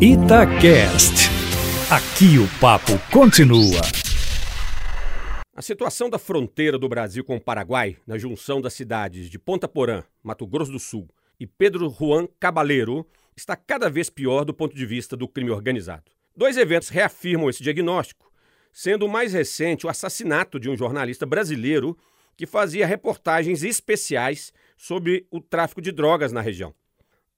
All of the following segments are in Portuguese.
Itacast. Aqui o papo continua. A situação da fronteira do Brasil com o Paraguai, na junção das cidades de Ponta Porã, Mato Grosso do Sul, e Pedro Juan Cabaleiro, está cada vez pior do ponto de vista do crime organizado. Dois eventos reafirmam esse diagnóstico, sendo o mais recente o assassinato de um jornalista brasileiro que fazia reportagens especiais sobre o tráfico de drogas na região.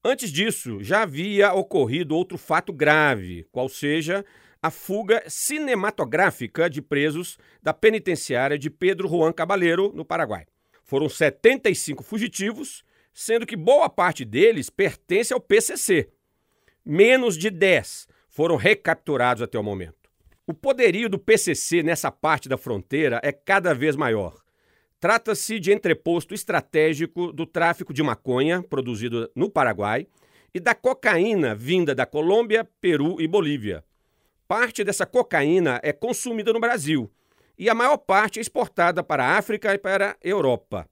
Antes disso, já havia ocorrido outro fato grave, qual seja a fuga cinematográfica de presos da penitenciária de Pedro Juan Cabaleiro, no Paraguai. Foram 75 fugitivos, sendo que boa parte deles pertence ao PCC. Menos de 10 foram recapturados até o momento. O poderio do PCC nessa parte da fronteira é cada vez maior. Trata-se de entreposto estratégico do tráfico de maconha produzido no Paraguai e da cocaína vinda da Colômbia, Peru e Bolívia. Parte dessa cocaína é consumida no Brasil e a maior parte é exportada para a África e para a Europa.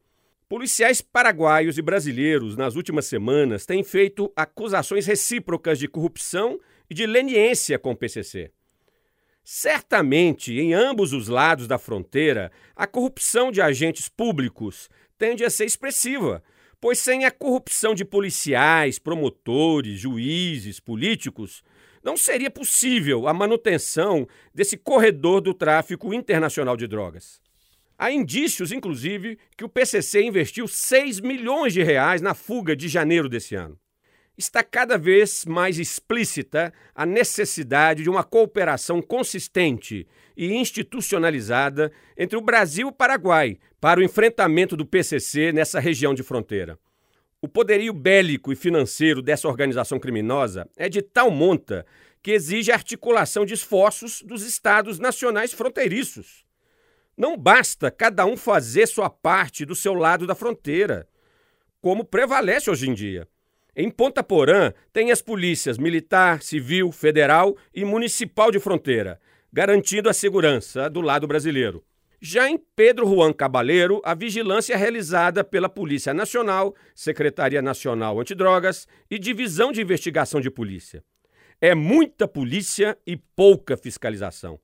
Policiais paraguaios e brasileiros, nas últimas semanas, têm feito acusações recíprocas de corrupção e de leniência com o PCC. Certamente, em ambos os lados da fronteira, a corrupção de agentes públicos tende a ser expressiva, pois sem a corrupção de policiais, promotores, juízes, políticos, não seria possível a manutenção desse corredor do tráfico internacional de drogas. Há indícios, inclusive, que o PCC investiu 6 milhões de reais na fuga de janeiro desse ano está cada vez mais explícita a necessidade de uma cooperação consistente e institucionalizada entre o Brasil e o Paraguai para o enfrentamento do PCC nessa região de fronteira. O poderio bélico e financeiro dessa organização criminosa é de tal monta que exige a articulação de esforços dos estados nacionais fronteiriços. Não basta cada um fazer sua parte do seu lado da fronteira, como prevalece hoje em dia. Em Ponta Porã, tem as polícias militar, civil, federal e municipal de fronteira, garantindo a segurança do lado brasileiro. Já em Pedro Juan Cabaleiro, a vigilância é realizada pela Polícia Nacional, Secretaria Nacional Antidrogas e Divisão de Investigação de Polícia. É muita polícia e pouca fiscalização.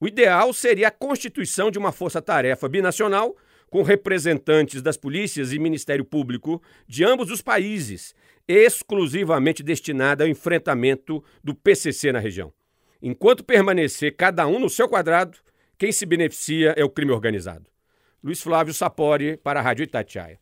O ideal seria a constituição de uma força-tarefa binacional com representantes das polícias e Ministério Público de ambos os países, exclusivamente destinada ao enfrentamento do PCC na região. Enquanto permanecer cada um no seu quadrado, quem se beneficia é o crime organizado. Luiz Flávio Sapori, para a Rádio Itatiaia.